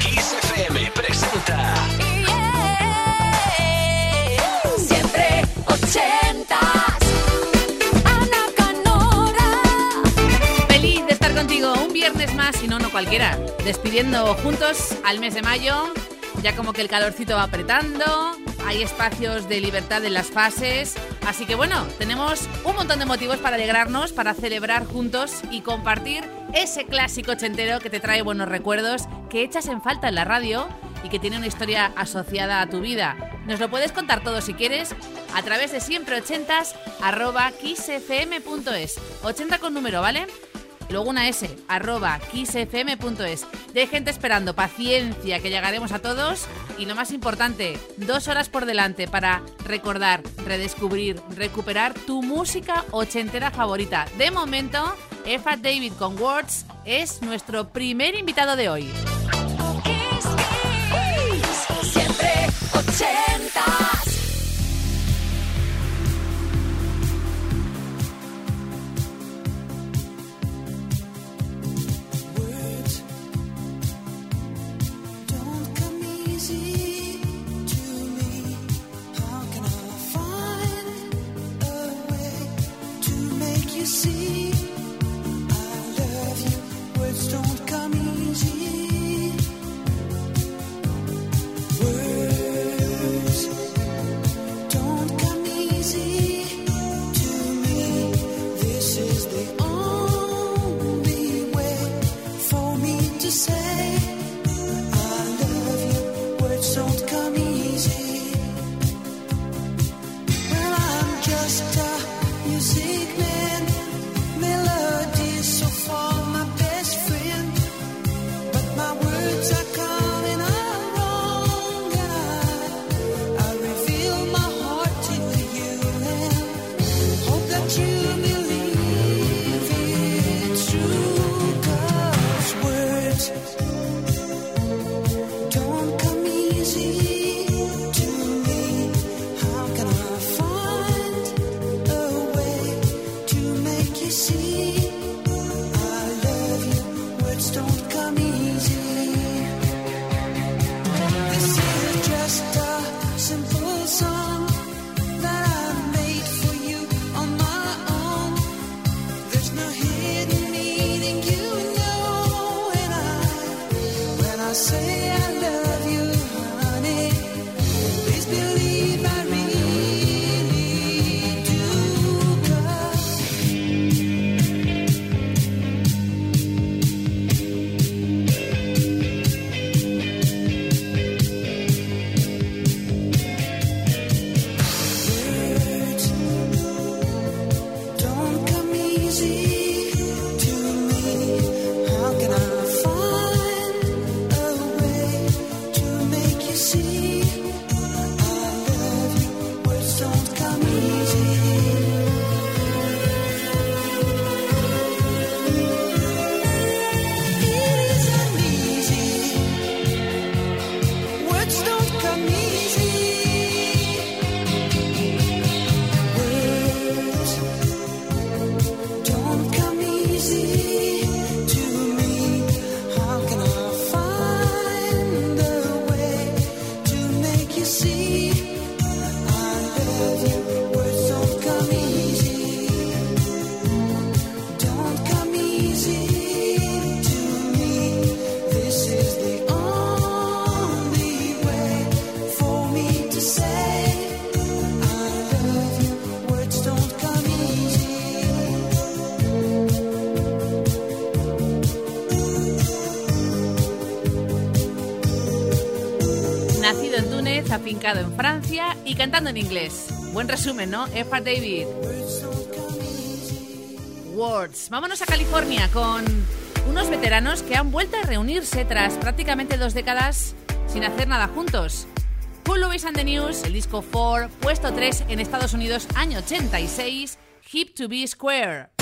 Kiss FM presenta. Siempre ochentas. Ana Canora. Feliz de estar contigo un viernes más y no, no cualquiera. Despidiendo juntos al mes de mayo. Ya como que el calorcito va apretando. Hay espacios de libertad en las fases. Así que bueno, tenemos un montón de motivos para alegrarnos, para celebrar juntos y compartir ese clásico ochentero que te trae buenos recuerdos, que echas en falta en la radio y que tiene una historia asociada a tu vida. Nos lo puedes contar todo si quieres a través de siempreochentas arroba kissfm.es. 80 con número, ¿vale? Luego una S, arroba kissfm.es. De gente esperando, paciencia, que llegaremos a todos. Y lo más importante, dos horas por delante para recordar, redescubrir, recuperar tu música ochentera favorita. De momento, Efa David con Words es nuestro primer invitado de hoy. Easy En Francia y cantando en inglés. Buen resumen, ¿no? Efa David. Words. Vámonos a California con unos veteranos que han vuelto a reunirse tras prácticamente dos décadas sin hacer nada juntos. Cool Louis and the News, el disco 4, puesto 3 en Estados Unidos, año 86, Hip to be Square.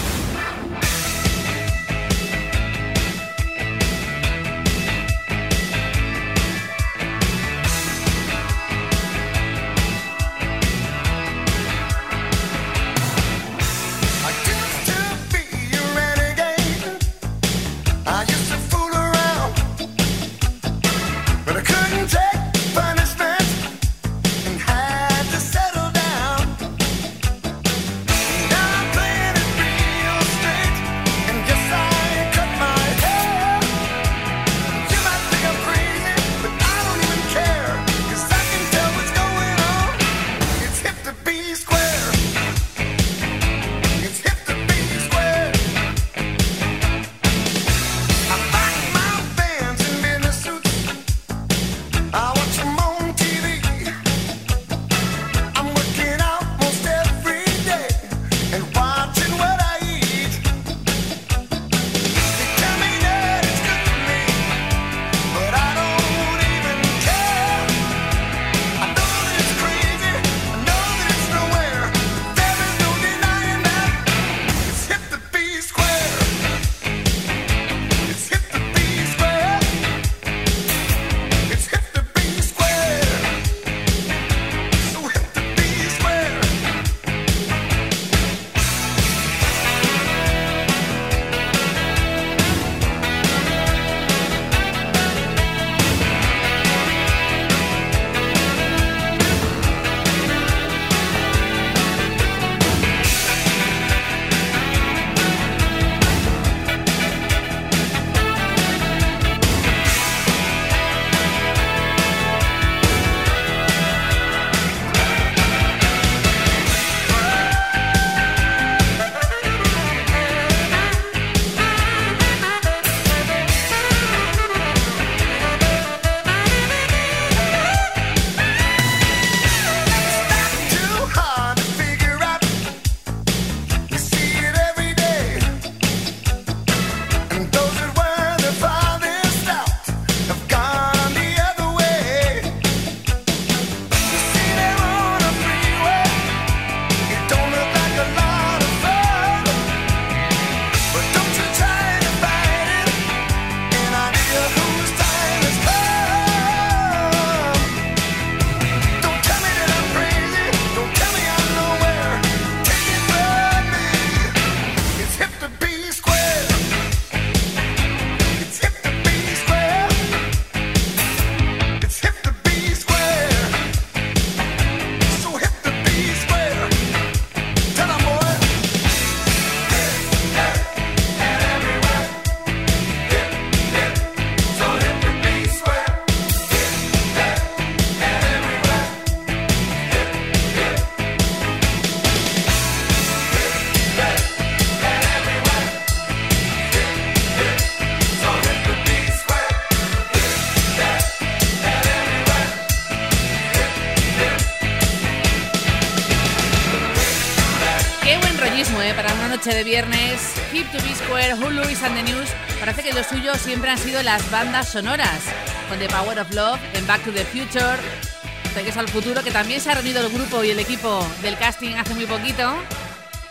Noche de viernes, Keep to Be Square, Hulu y and the News, parece que lo suyo siempre han sido las bandas sonoras, con The Power of Love, en Back to the Future, Regreso al Futuro, que también se ha reunido el grupo y el equipo del casting hace muy poquito,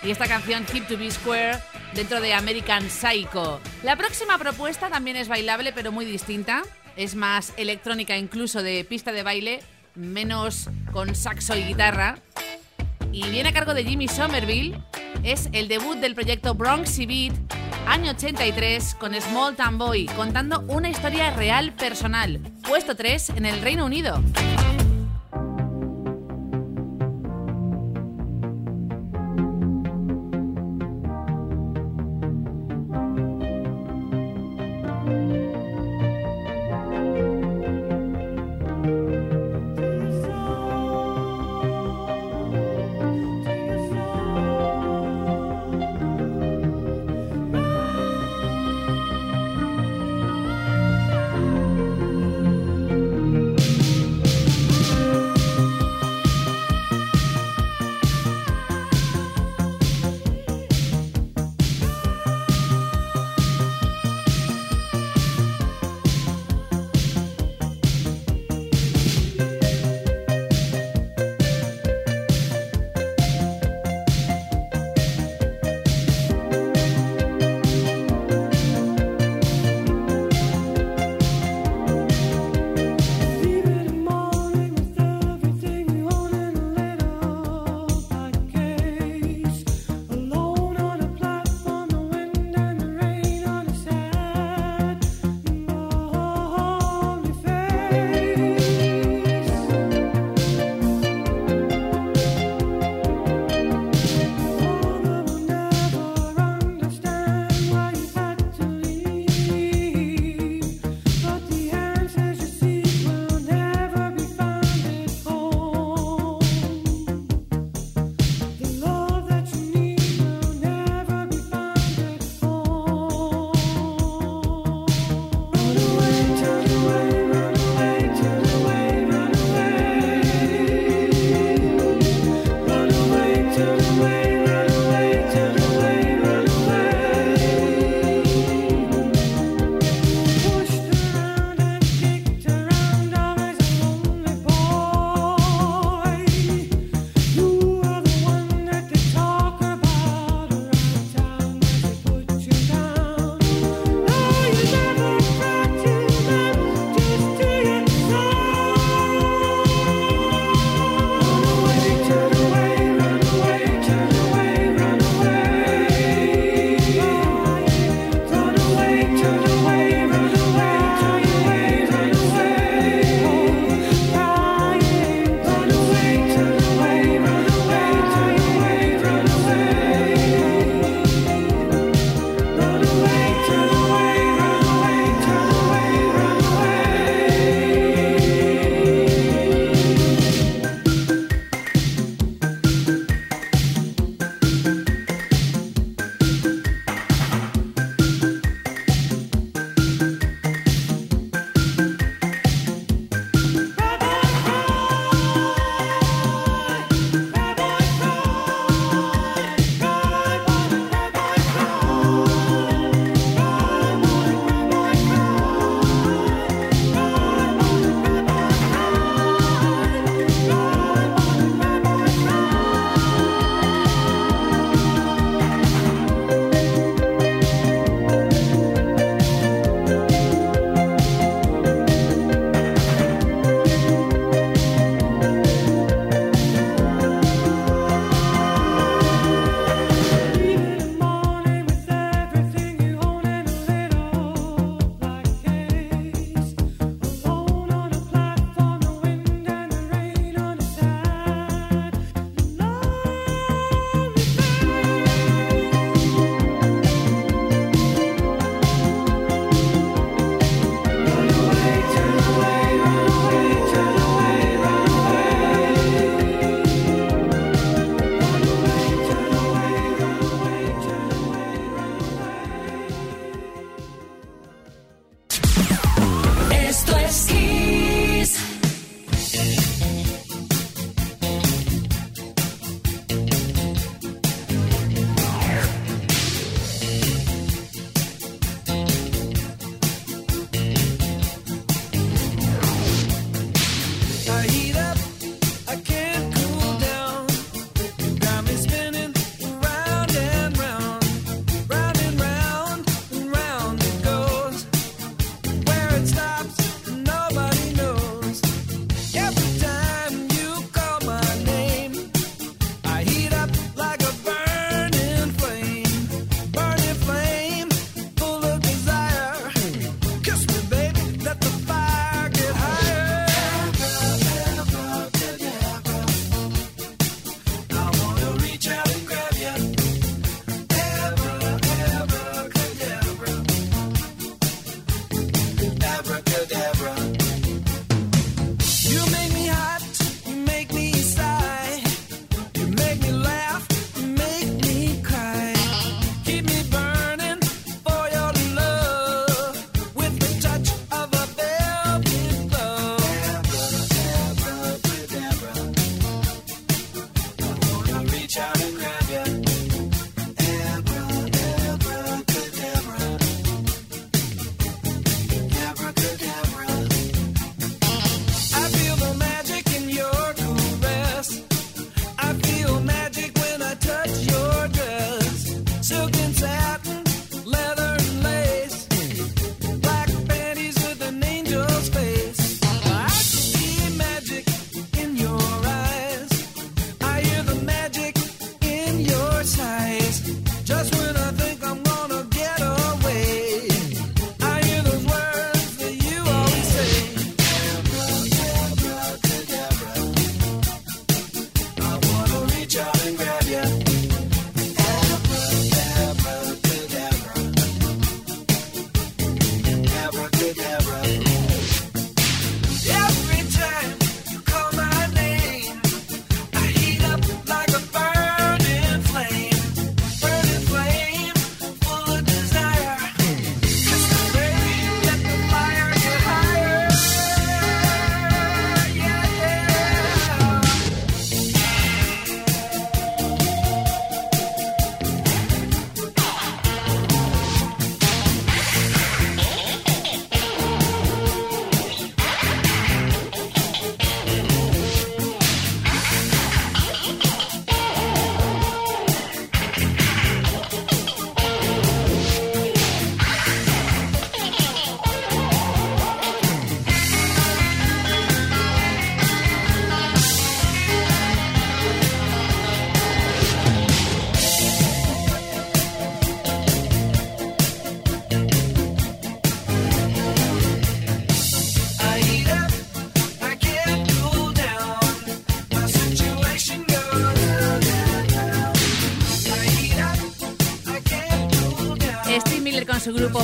y esta canción Keep to Be Square dentro de American Psycho. La próxima propuesta también es bailable, pero muy distinta, es más electrónica incluso de pista de baile, menos con saxo y guitarra y viene a cargo de Jimmy Somerville. Es el debut del proyecto Bronx Beat, año 83, con Small Town Boy, contando una historia real personal. Puesto 3 en el Reino Unido.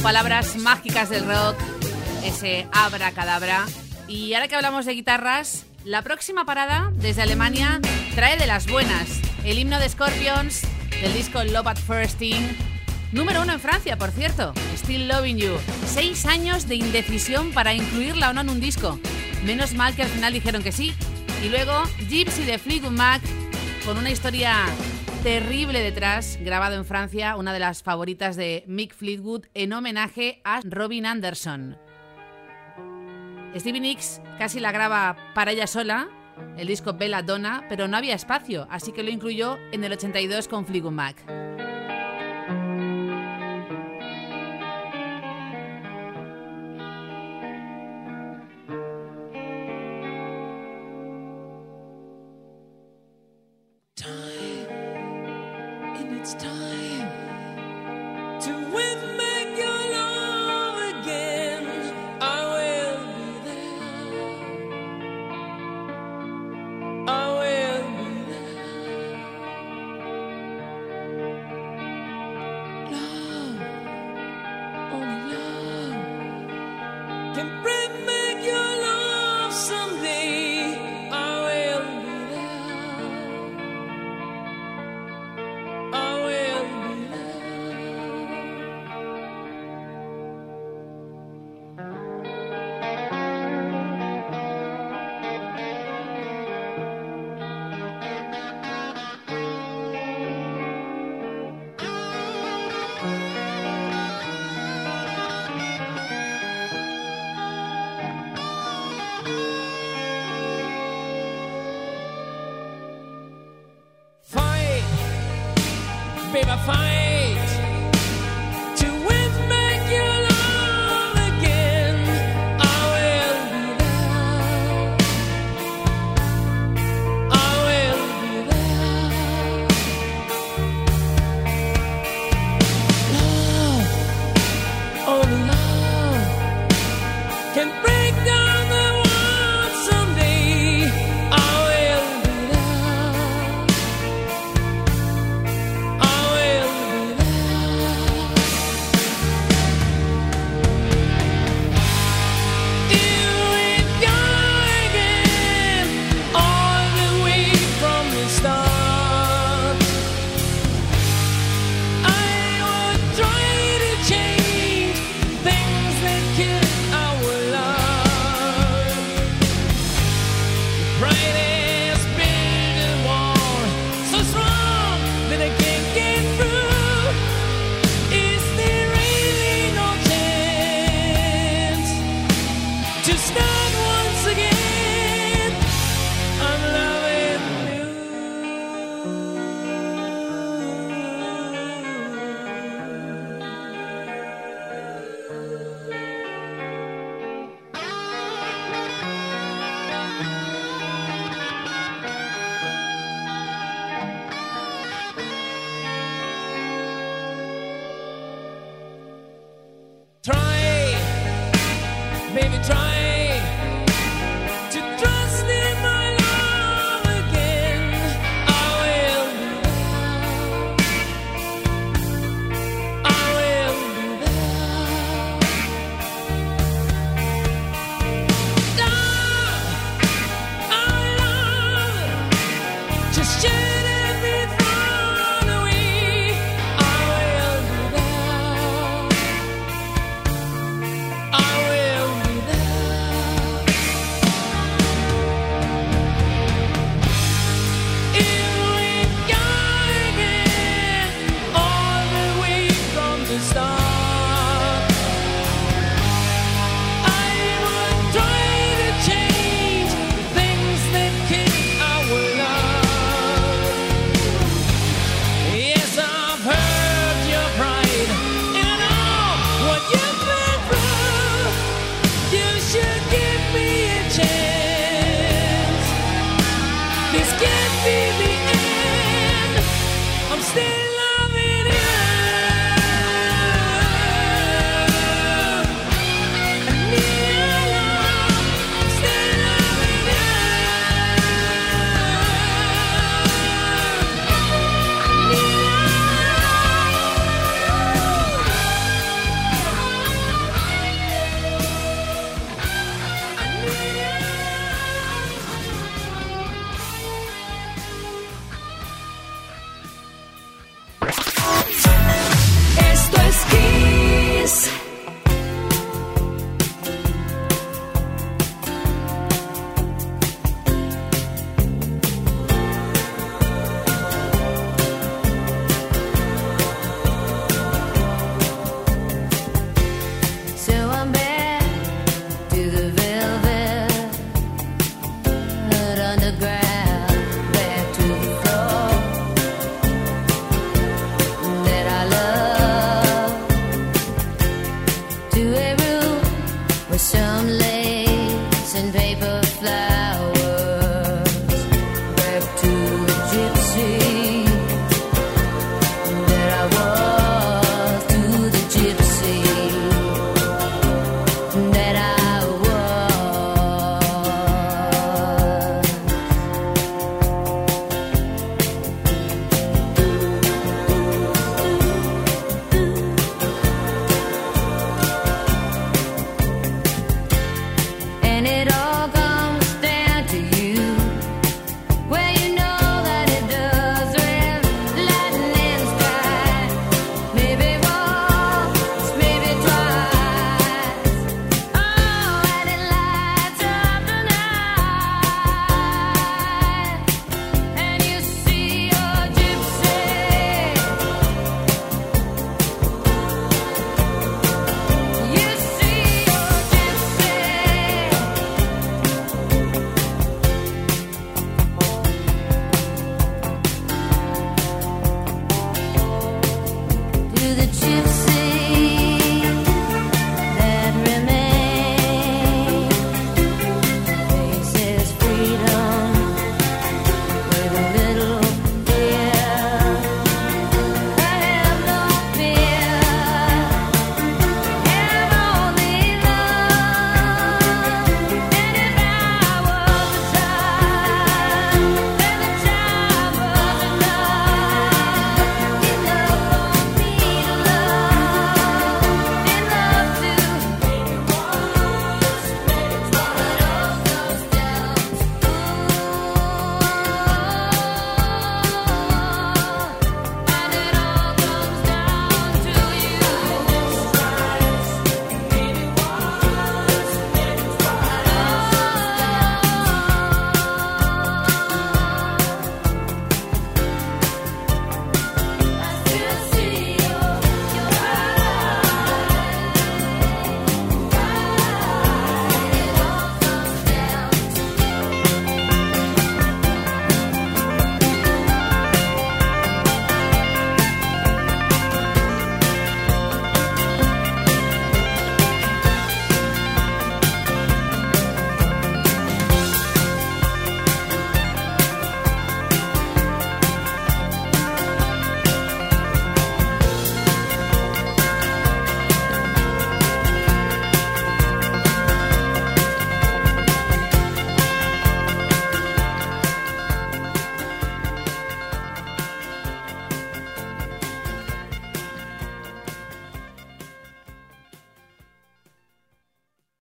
Palabras Mágicas del Rock, ese Abracadabra. Y ahora que hablamos de guitarras, la próxima parada desde Alemania trae de las buenas el himno de Scorpions del disco Love at First Thing. Número uno en Francia, por cierto, Still Loving You. Seis años de indecisión para incluirla o no en un disco. Menos mal que al final dijeron que sí. Y luego Gypsy de Fleetwood Mac con una historia terrible detrás, grabado en Francia, una de las favoritas de Mick Fleetwood en homenaje a Robin Anderson. Stevie Nicks casi la graba para ella sola, el disco Bella Donna, pero no había espacio, así que lo incluyó en el 82 con Fleetwood Mac. It's time